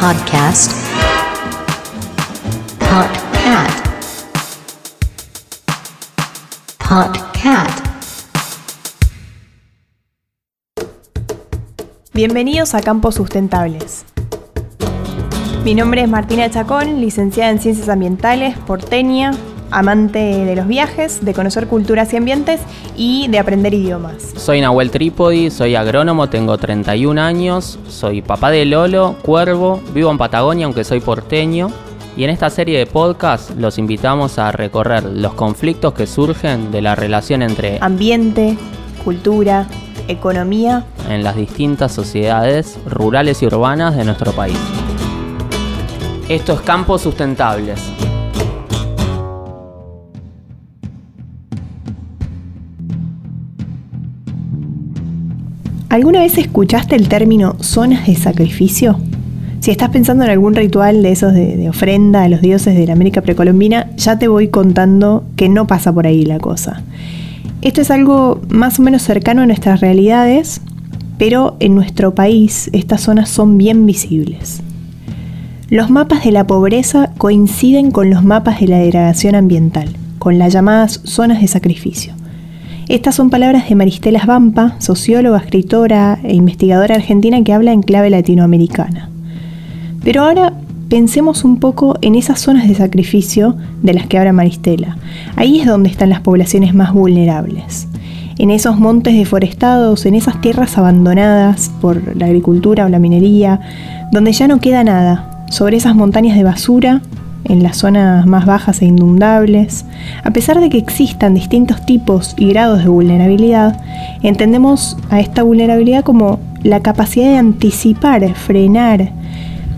Podcast. Podcat. Podcat. Bienvenidos a Campos Sustentables. Mi nombre es Martina Chacón, licenciada en Ciencias Ambientales, porteña, amante de los viajes, de conocer culturas y ambientes y de aprender idiomas. Soy Nahuel Trípodi, soy agrónomo, tengo 31 años, soy papá de Lolo, cuervo, vivo en Patagonia aunque soy porteño. Y en esta serie de podcast los invitamos a recorrer los conflictos que surgen de la relación entre Ambiente, cultura, economía. en las distintas sociedades rurales y urbanas de nuestro país. Esto es Campos Sustentables. ¿Alguna vez escuchaste el término zonas de sacrificio? Si estás pensando en algún ritual de esos de, de ofrenda a los dioses de la América precolombina, ya te voy contando que no pasa por ahí la cosa. Esto es algo más o menos cercano a nuestras realidades, pero en nuestro país estas zonas son bien visibles. Los mapas de la pobreza coinciden con los mapas de la degradación ambiental, con las llamadas zonas de sacrificio. Estas son palabras de Maristela Vampa, socióloga, escritora e investigadora argentina que habla en clave latinoamericana. Pero ahora pensemos un poco en esas zonas de sacrificio de las que habla Maristela. Ahí es donde están las poblaciones más vulnerables. En esos montes deforestados, en esas tierras abandonadas por la agricultura o la minería, donde ya no queda nada, sobre esas montañas de basura, en las zonas más bajas e inundables, a pesar de que existan distintos tipos y grados de vulnerabilidad, entendemos a esta vulnerabilidad como la capacidad de anticipar, frenar,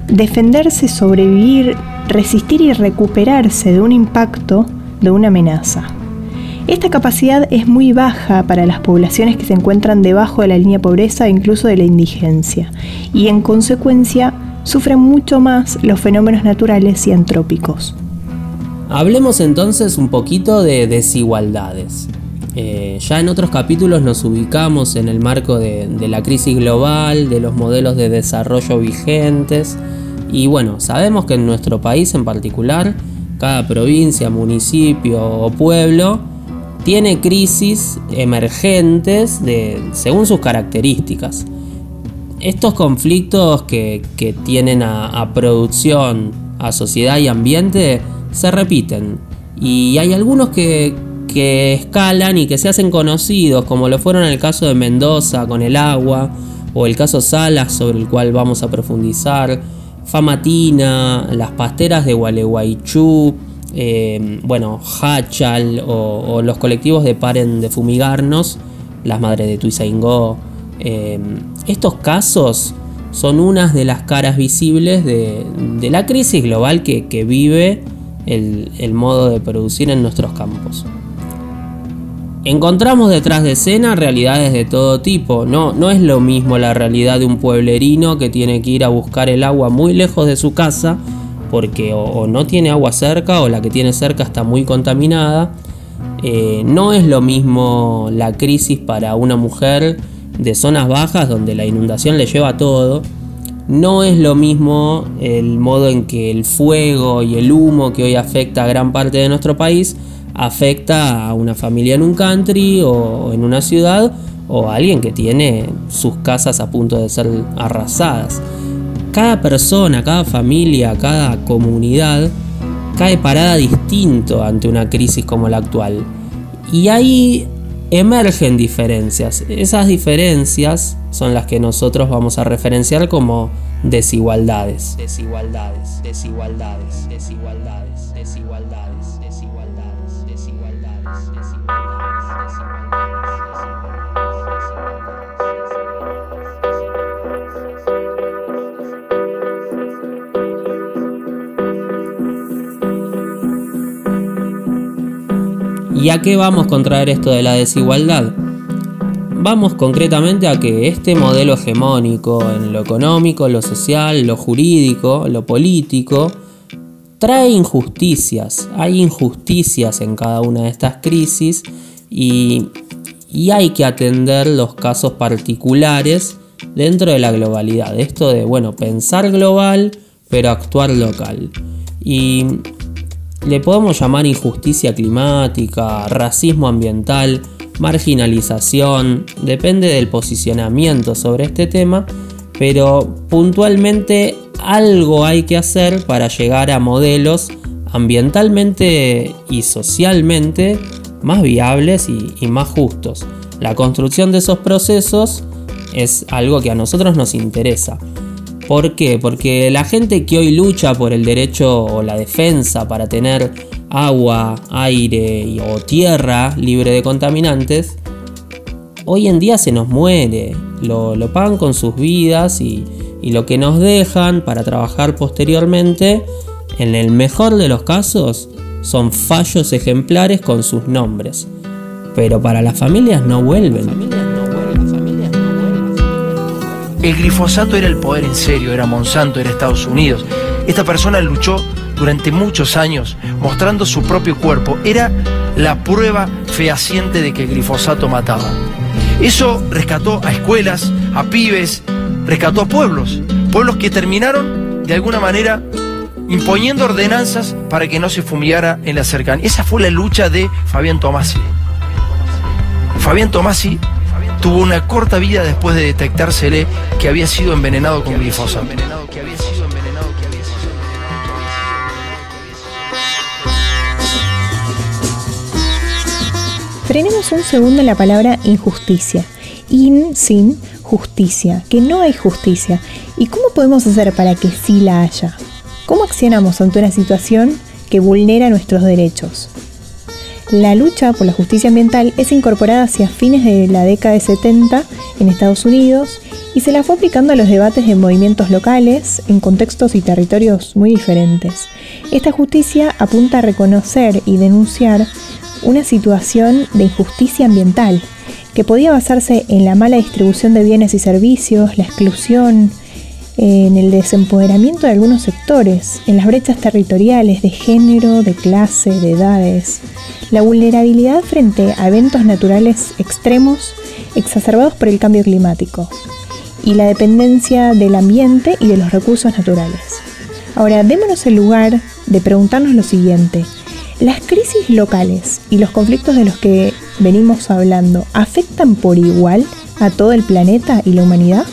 defenderse, sobrevivir, resistir y recuperarse de un impacto, de una amenaza. Esta capacidad es muy baja para las poblaciones que se encuentran debajo de la línea pobreza e incluso de la indigencia, y en consecuencia sufren mucho más los fenómenos naturales y antrópicos. Hablemos entonces un poquito de desigualdades. Eh, ya en otros capítulos nos ubicamos en el marco de, de la crisis global, de los modelos de desarrollo vigentes y bueno, sabemos que en nuestro país en particular, cada provincia, municipio o pueblo tiene crisis emergentes de, según sus características. Estos conflictos que, tienen a, producción, a sociedad y ambiente se repiten y hay algunos que, escalan y que se hacen conocidos, como lo fueron el caso de Mendoza con el agua, o el caso Salas, sobre el cual vamos a profundizar, Famatina, las pasteras de Gualeguaychú, eh, bueno, Hachal, o, o, los colectivos de Paren de Fumigarnos, las madres de Tuizaingó. Eh, estos casos son unas de las caras visibles de, la crisis global que, vive el, modo de producir en nuestros campos. Encontramos detrás de escena realidades de todo tipo. No, es lo mismo la realidad de un pueblerino que tiene que ir a buscar el agua muy lejos de su casa porque o, o no tiene agua cerca o la que tiene cerca está muy contaminada. Eh, no es lo mismo la crisis para una mujer de zonas bajas donde la inundación le lleva todo. No es lo mismo el modo en que el fuego y el humo que hoy afecta a gran parte de nuestro país afecta a una familia en un country o en una ciudad o a alguien que tiene sus casas a punto de ser arrasadas. Cada persona, cada familia, cada comunidad cae parada distinto ante una crisis como la actual. Y ahí emergen diferencias. Esas diferencias son las que nosotros vamos a referenciar como desigualdades. Desigualdades, desigualdades, desigualdades, desigualdades, desigualdades, desigualdades, ¿Y a qué vamos con traer esto de la desigualdad? Vamos concretamente a que este modelo hegemónico en lo económico, lo social, lo jurídico, lo político, trae injusticias. Hay injusticias en cada una de estas crisis y, y hay que atender los casos particulares dentro de la globalidad. Esto de, bueno, pensar global, pero actuar local. Y le podemos llamar injusticia climática, racismo ambiental, marginalización, depende del posicionamiento sobre este tema, pero puntualmente algo hay que hacer para llegar a modelos ambientalmente y socialmente más viables y, más justos. La construcción de esos procesos es algo que a nosotros nos interesa. ¿Por qué? Porque la gente que hoy lucha por el derecho o la defensa para tener agua, aire o tierra libre de contaminantes, hoy en día se nos muere. Lo, pagan con sus vidas y, y lo que nos dejan para trabajar posteriormente, en el mejor de los casos, son fallos ejemplares con sus nombres. Pero para las familias no vuelven. El glifosato era el poder en serio, era Monsanto, era Estados Unidos. Esta persona luchó durante muchos años mostrando su propio cuerpo. Era la prueba fehaciente de que el glifosato mataba. Eso rescató a escuelas, a pibes, rescató a pueblos. Pueblos que terminaron de alguna manera imponiendo ordenanzas para que no se fumigara en la cercanía. Esa fue la lucha de Fabián Tomasi. Fabián Tomasi tuvo una corta vida después de detectársele que había sido envenenado con glifosato. Frenemos un segundo la palabra injusticia. In, sin, justicia, que no hay justicia. ¿Y cómo podemos hacer para que sí la haya? ¿Cómo accionamos ante una situación que vulnera nuestros derechos? La lucha por la justicia ambiental es incorporada hacia fines de la década de 70 en Estados Unidos y se la fue aplicando a los debates de movimientos locales en contextos y territorios muy diferentes. Esta justicia apunta a reconocer y denunciar una situación de injusticia ambiental que podía basarse en la mala distribución de bienes y servicios, la exclusión, en el desempoderamiento de algunos sectores, en las brechas territoriales de género, de clase, de edades, la vulnerabilidad frente a eventos naturales extremos exacerbados por el cambio climático y la dependencia del ambiente y de los recursos naturales. Ahora, démonos el lugar de preguntarnos lo siguiente. ¿Las crisis locales y los conflictos de los que venimos hablando afectan por igual a todo el planeta y la humanidad?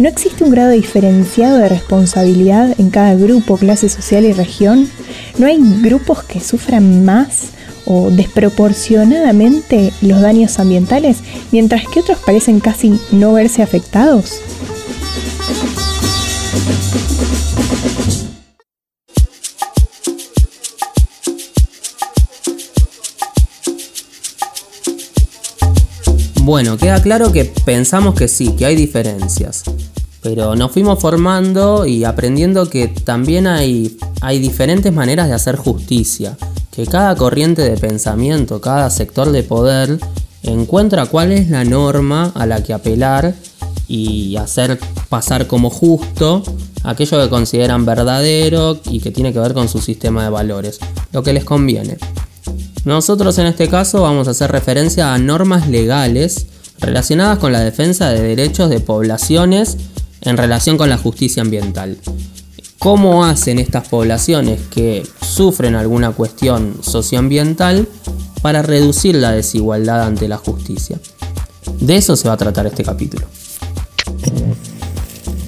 ¿No existe un grado diferenciado de responsabilidad en cada grupo, clase social y región? ¿No hay grupos que sufran más o desproporcionadamente los daños ambientales, mientras que otros parecen casi no verse afectados? Bueno, queda claro que pensamos que sí, que hay diferencias. Pero nos fuimos formando y aprendiendo que también hay, hay diferentes maneras de hacer justicia. Que cada corriente de pensamiento, cada sector de poder encuentra cuál es la norma a la que apelar y hacer pasar como justo aquello que consideran verdadero y que tiene que ver con su sistema de valores, lo que les conviene. Nosotros en este caso vamos a hacer referencia a normas legales relacionadas con la defensa de derechos de poblaciones en relación con la justicia ambiental. ¿Cómo hacen estas poblaciones que sufren alguna cuestión socioambiental para reducir la desigualdad ante la justicia? De eso se va a tratar este capítulo.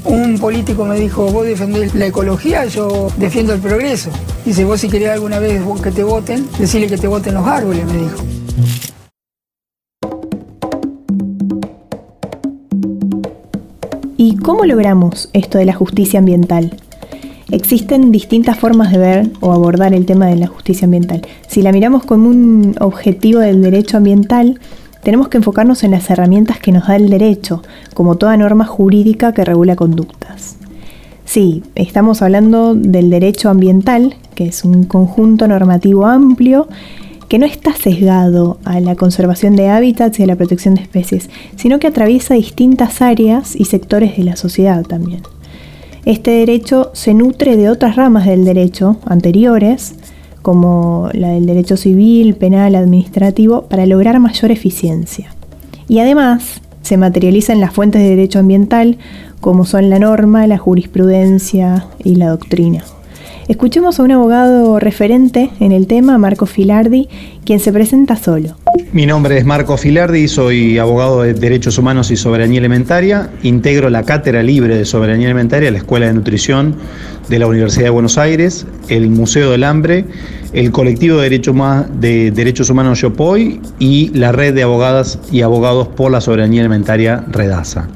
Un político me dijo, vos defendés la ecología, yo defiendo el progreso. Dice, vos si querés alguna vez que te voten, decirle que te voten los árboles, me dijo. Cómo logramos esto de la justicia ambiental? Existen distintas formas de ver o abordar el tema de la justicia ambiental. Si la miramos como un objetivo del derecho ambiental, tenemos que enfocarnos en las herramientas que nos da el derecho, como toda norma jurídica que regula conductas. Sí, estamos hablando del derecho ambiental, que es un conjunto normativo amplio que no está sesgado a la conservación de hábitats y a la protección de especies, sino que atraviesa distintas áreas y sectores de la sociedad también. Este derecho se nutre de otras ramas del derecho anteriores, como la del derecho civil, penal, administrativo, para lograr mayor eficiencia. Y además, se materializa en las fuentes de derecho ambiental, como son la norma, la jurisprudencia y la doctrina. Escuchemos a un abogado referente en el tema, Marco Filardi, quien se presenta solo. Mi nombre es Marco Filardi, soy abogado de Derechos Humanos y Soberanía Alimentaria. Integro la Cátedra Libre de Soberanía Alimentaria, la Escuela de Nutrición de la Universidad de Buenos Aires, el Museo del Hambre, el Colectivo de Derechos, de Derechos Humanos Yopoy y la Red de Abogadas y Abogados por la Soberanía Alimentaria Redasa.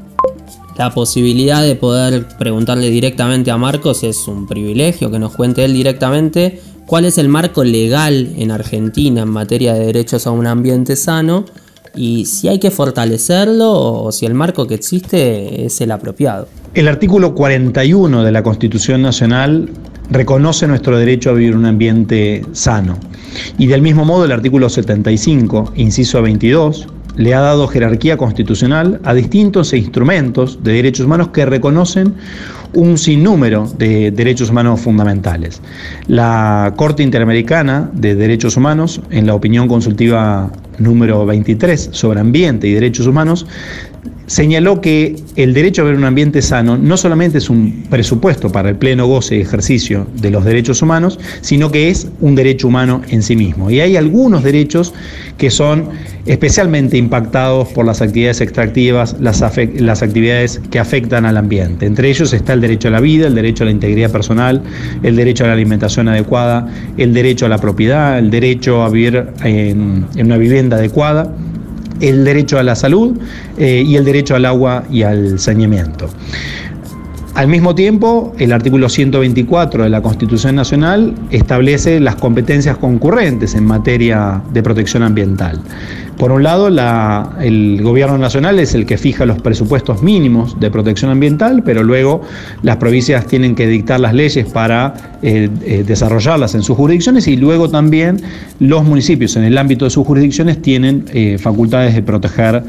La posibilidad de poder preguntarle directamente a Marcos es un privilegio, que nos cuente él directamente cuál es el marco legal en Argentina en materia de derechos a un ambiente sano y si hay que fortalecerlo o si el marco que existe es el apropiado. El artículo 41 de la Constitución Nacional reconoce nuestro derecho a vivir un ambiente sano. Y del mismo modo el artículo 75, inciso 22, le ha dado jerarquía constitucional a distintos instrumentos de derechos humanos que reconocen un sinnúmero de derechos humanos fundamentales. La Corte Interamericana de Derechos Humanos, en la opinión consultiva número 23 sobre ambiente y derechos humanos, señaló que el derecho a ver un ambiente sano no solamente es un presupuesto para el pleno goce y ejercicio de los derechos humanos, sino que es un derecho humano en sí mismo. Y hay algunos derechos que son especialmente impactados por las actividades extractivas, las, actividades que afectan al ambiente. Entre ellos está el derecho a la vida, el derecho a la integridad personal, el derecho a la alimentación adecuada, el derecho a la propiedad, el derecho a vivir en una vivienda adecuada el derecho a la salud eh, y el derecho al agua y al saneamiento. Al mismo tiempo, el artículo 124 de la Constitución Nacional establece las competencias concurrentes en materia de protección ambiental. Por un lado, el gobierno nacional es el que fija los presupuestos mínimos de protección ambiental, pero luego las provincias tienen que dictar las leyes para eh, eh, desarrollarlas en sus jurisdicciones y luego también los municipios en el ámbito de sus jurisdicciones tienen eh, facultades de proteger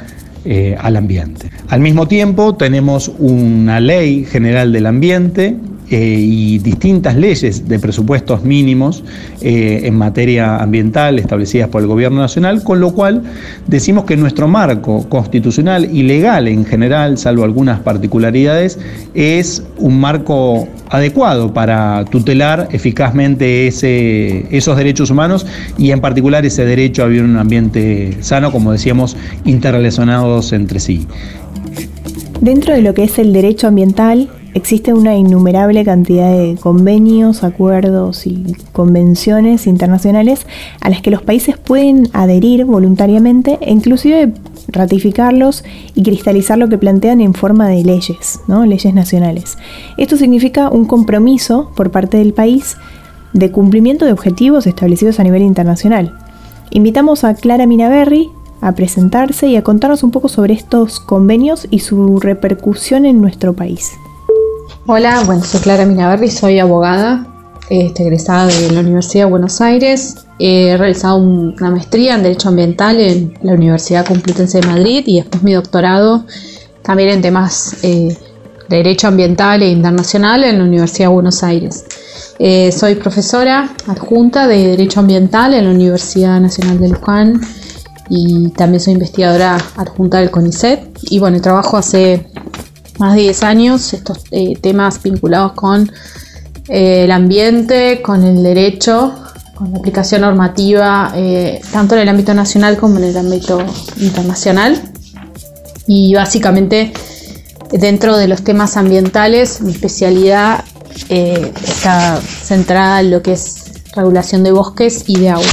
al ambiente. Al mismo tiempo tenemos una ley general del ambiente eh, y distintas leyes de presupuestos mínimos eh, en materia ambiental establecidas por el Gobierno Nacional, con lo cual decimos que nuestro marco constitucional y legal en general, salvo algunas particularidades, es un marco adecuado para tutelar eficazmente ese, esos derechos humanos y en particular ese derecho a vivir en un ambiente sano, como decíamos, interrelacionados entre sí. Dentro de lo que es el derecho ambiental, existe una innumerable cantidad de convenios, acuerdos y convenciones internacionales a las que los países pueden adherir voluntariamente e inclusive ratificarlos y cristalizar lo que plantean en forma de leyes, leyes nacionales. Esto significa un compromiso por parte del país de cumplimiento de objetivos establecidos a nivel internacional. Invitamos a Clara Minaberri a presentarse y a contarnos un poco sobre estos convenios y su repercusión en nuestro país. Hola, bueno, soy Clara Minaberri, soy abogada, este, egresada de la Universidad de Buenos Aires. He realizado una maestría en Derecho Ambiental en la Universidad Complutense de Madrid y después mi doctorado también en temas eh, de Derecho Ambiental e Internacional en la Universidad de Buenos Aires. Eh, soy profesora adjunta de Derecho Ambiental en la Universidad Nacional de Luján y también soy investigadora adjunta del CONICET. Y bueno, trabajo hace más de 10 años estos eh, temas vinculados con eh, el ambiente, con el derecho, con la aplicación normativa, eh, tanto en el ámbito nacional como en el ámbito internacional. Y básicamente dentro de los temas ambientales, mi especialidad está centrada en lo que es regulación de bosques y de agua.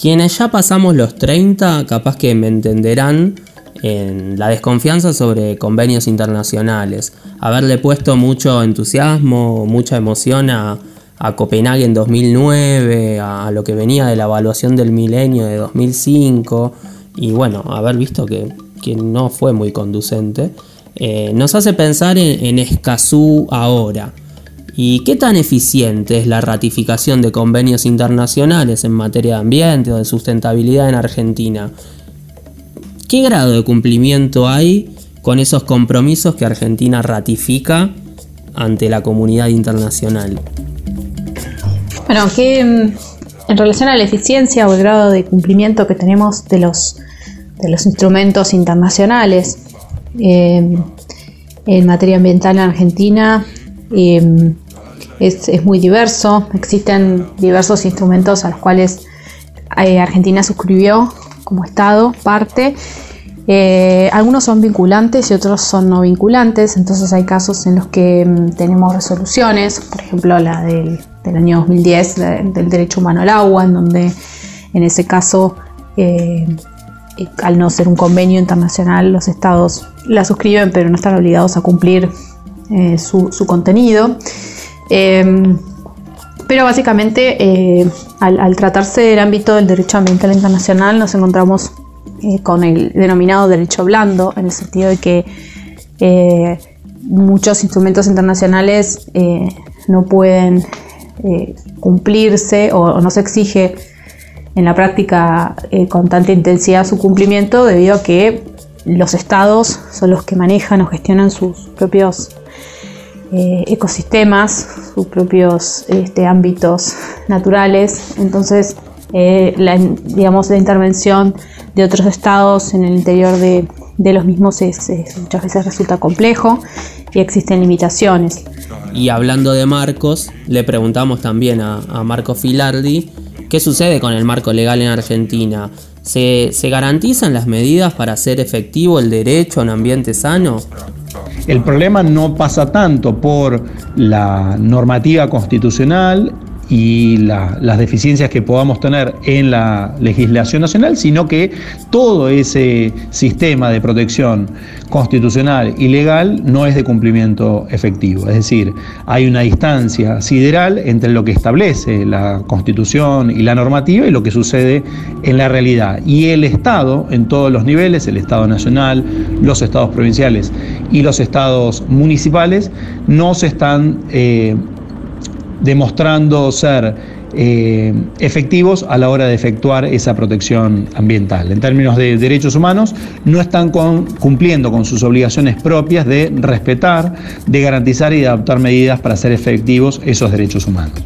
Quienes ya pasamos los 30, capaz que me entenderán en la desconfianza sobre convenios internacionales, haberle puesto mucho entusiasmo, mucha emoción a, Copenhague en 2009, a, lo que venía de la evaluación del milenio de 2005 y bueno, haber visto que, no fue muy conducente, eh, nos hace pensar en, en Escazú ahora. ¿Y qué tan eficiente es la ratificación de convenios internacionales en materia de ambiente o de sustentabilidad en Argentina? ¿Qué grado de cumplimiento hay con esos compromisos que Argentina ratifica ante la comunidad internacional? Bueno, que mm, en relación a la eficiencia o el grado de cumplimiento que tenemos de los los instrumentos internacionales eh, en materia ambiental en Argentina eh, es, muy diverso. Existen diversos instrumentos a los cuales Argentina suscribió como Estado parte. algunos son vinculantes y otros son no vinculantes, entonces hay casos en los que mm, tenemos resoluciones, por ejemplo la del, del año 2010 del derecho humano al agua, en donde en ese caso al no ser un convenio internacional, los estados la suscriben, pero no están obligados a cumplir eh, su, contenido. Pero básicamente, eh, al, tratarse del ámbito del derecho ambiental internacional, nos encontramos eh, con el denominado derecho blando, en el sentido de que muchos instrumentos internacionales no pueden cumplirse o no se exige en la práctica eh, con tanta intensidad su cumplimiento debido a que los estados son los que manejan o gestionan sus propios eh, ecosistemas, sus propios este, ámbitos naturales. Entonces, eh, la, digamos, la intervención de otros estados en el interior de, los mismos muchas veces resulta complejo y existen limitaciones. Y hablando de marcos, le preguntamos también a Marco Filardi ¿Qué sucede con el marco legal en Argentina? ¿Se, garantizan las medidas para hacer efectivo el derecho a un ambiente sano? El problema no pasa tanto por la normativa constitucional y las deficiencias que podamos tener en la legislación nacional, sino que todo ese sistema de protección constitucional y legal no es de cumplimiento efectivo. Es decir, hay una distancia sideral entre lo que establece la constitución y la normativa y lo que sucede en la realidad. Y el Estado, en todos los niveles, el Estado nacional, los estados provinciales y los estados municipales, no se están... Eh, demostrando ser eh, efectivos a la hora de efectuar esa protección ambiental. En términos de derechos humanos, no están cumpliendo con sus obligaciones propias de respetar, de garantizar y de adoptar medidas para hacer efectivos esos derechos humanos.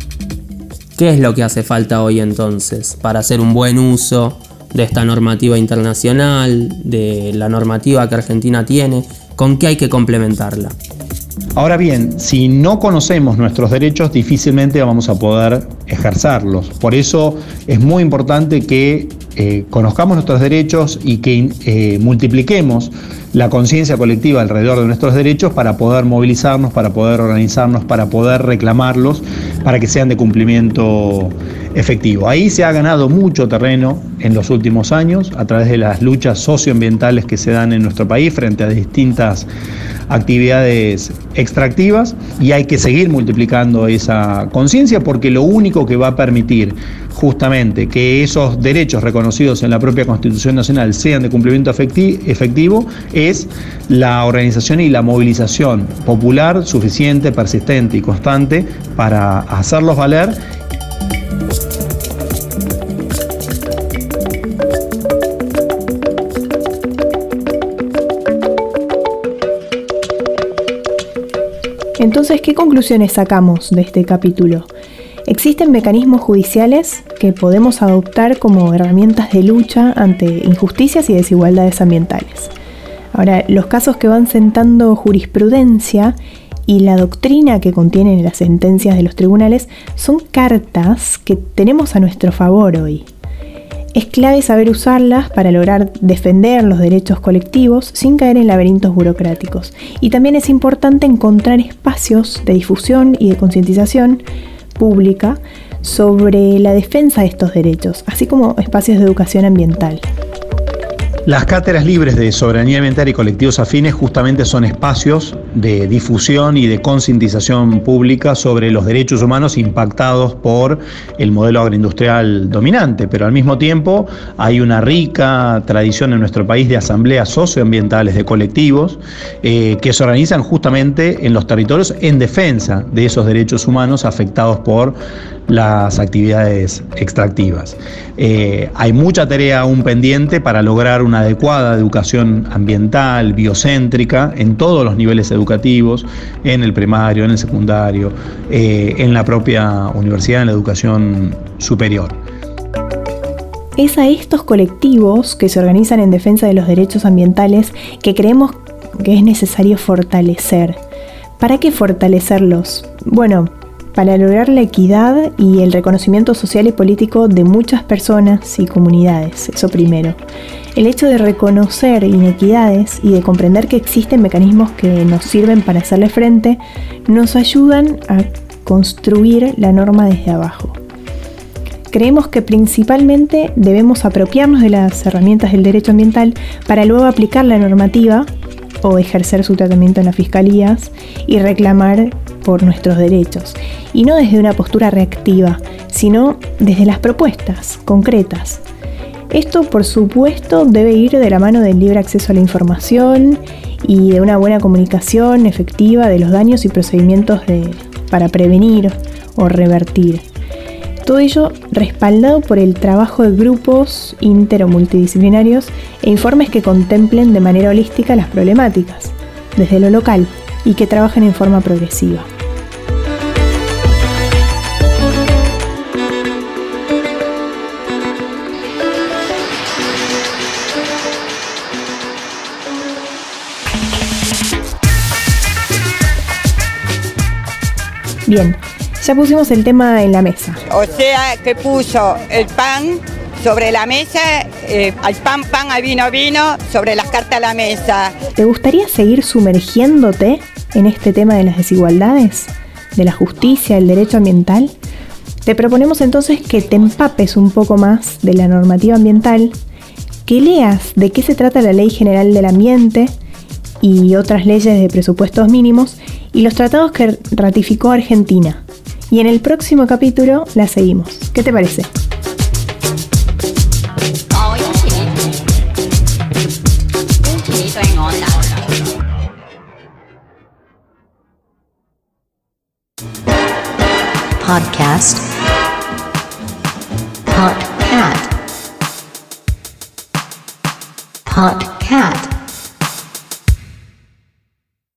¿Qué es lo que hace falta hoy entonces para hacer un buen uso de esta normativa internacional, de la normativa que Argentina tiene? ¿Con qué hay que complementarla? Ahora bien, si no conocemos nuestros derechos, difícilmente vamos a poder ejercerlos. Por eso es muy importante que eh, conozcamos nuestros derechos y que eh, multipliquemos la conciencia colectiva alrededor de nuestros derechos para poder movilizarnos, para poder organizarnos, para poder reclamarlos, para que sean de cumplimiento efectivo. Ahí se ha ganado mucho terreno en los últimos años a través de las luchas socioambientales que se dan en nuestro país frente a distintas actividades extractivas y hay que seguir multiplicando esa conciencia porque lo único que va a permitir justamente que esos derechos reconocidos en la propia Constitución Nacional sean de cumplimiento efectivo es la organización y la movilización popular suficiente, persistente y constante para hacerlos valer Entonces, ¿qué conclusiones sacamos de este capítulo? Existen mecanismos judiciales que podemos adoptar como herramientas de lucha ante injusticias y desigualdades ambientales. Ahora, los casos que van sentando jurisprudencia y la doctrina que contienen las sentencias de los tribunales son cartas que tenemos a nuestro favor hoy. Es clave saber usarlas para lograr defender los derechos colectivos sin caer en laberintos burocráticos. Y también es importante encontrar espacios de difusión y de concientización pública sobre la defensa de estos derechos, así como espacios de educación ambiental. Las cátedras libres de soberanía ambiental y colectivos afines justamente son espacios de difusión y de concientización pública sobre los derechos humanos impactados por el modelo agroindustrial dominante, pero al mismo tiempo hay una rica tradición en nuestro país de asambleas socioambientales de colectivos eh, que se organizan justamente en los territorios en defensa de esos derechos humanos afectados por las actividades extractivas. Eh, hay mucha tarea aún pendiente para lograr una adecuada educación ambiental, biocéntrica, en todos los niveles educativos, en el primario, en el secundario, eh, en la propia universidad, en la educación superior. es a estos colectivos que se organizan en defensa de los derechos ambientales que creemos que es necesario fortalecer. ¿Para qué fortalecerlos? Bueno, para lograr la equidad y el reconocimiento social y político de muchas personas y comunidades, eso primero. El hecho de reconocer inequidades y de comprender que existen mecanismos que nos sirven para hacerle frente, nos ayudan a construir la norma desde abajo. Creemos que principalmente debemos apropiarnos de las herramientas del derecho ambiental para luego aplicar la normativa o ejercer su tratamiento en las fiscalías y reclamar por nuestros derechos. Y no desde una postura reactiva, sino desde las propuestas concretas. Esto, por supuesto, debe ir de la mano del libre acceso a la información y de una buena comunicación efectiva de los daños y procedimientos para prevenir o revertir. Todo ello respaldado por el trabajo de grupos inter multidisciplinarios e informes que contemplen de manera holística las problemáticas, desde lo local, y que trabajen en forma progresiva. Bien, ya pusimos el tema en la mesa. O sea que puso el pan sobre la mesa, eh, al pan pan, al vino vino, sobre las cartas a la mesa. ¿Te gustaría seguir sumergiéndote en este tema de las desigualdades, de la justicia, del derecho ambiental? Te proponemos entonces que te empapes un poco más de la normativa ambiental, que leas de qué se trata la Ley General del Ambiente y otras leyes de presupuestos mínimos y los tratados que ratificó Argentina y en el próximo capítulo la seguimos. ¿Qué te parece? Podcast. Podcat. Podcat.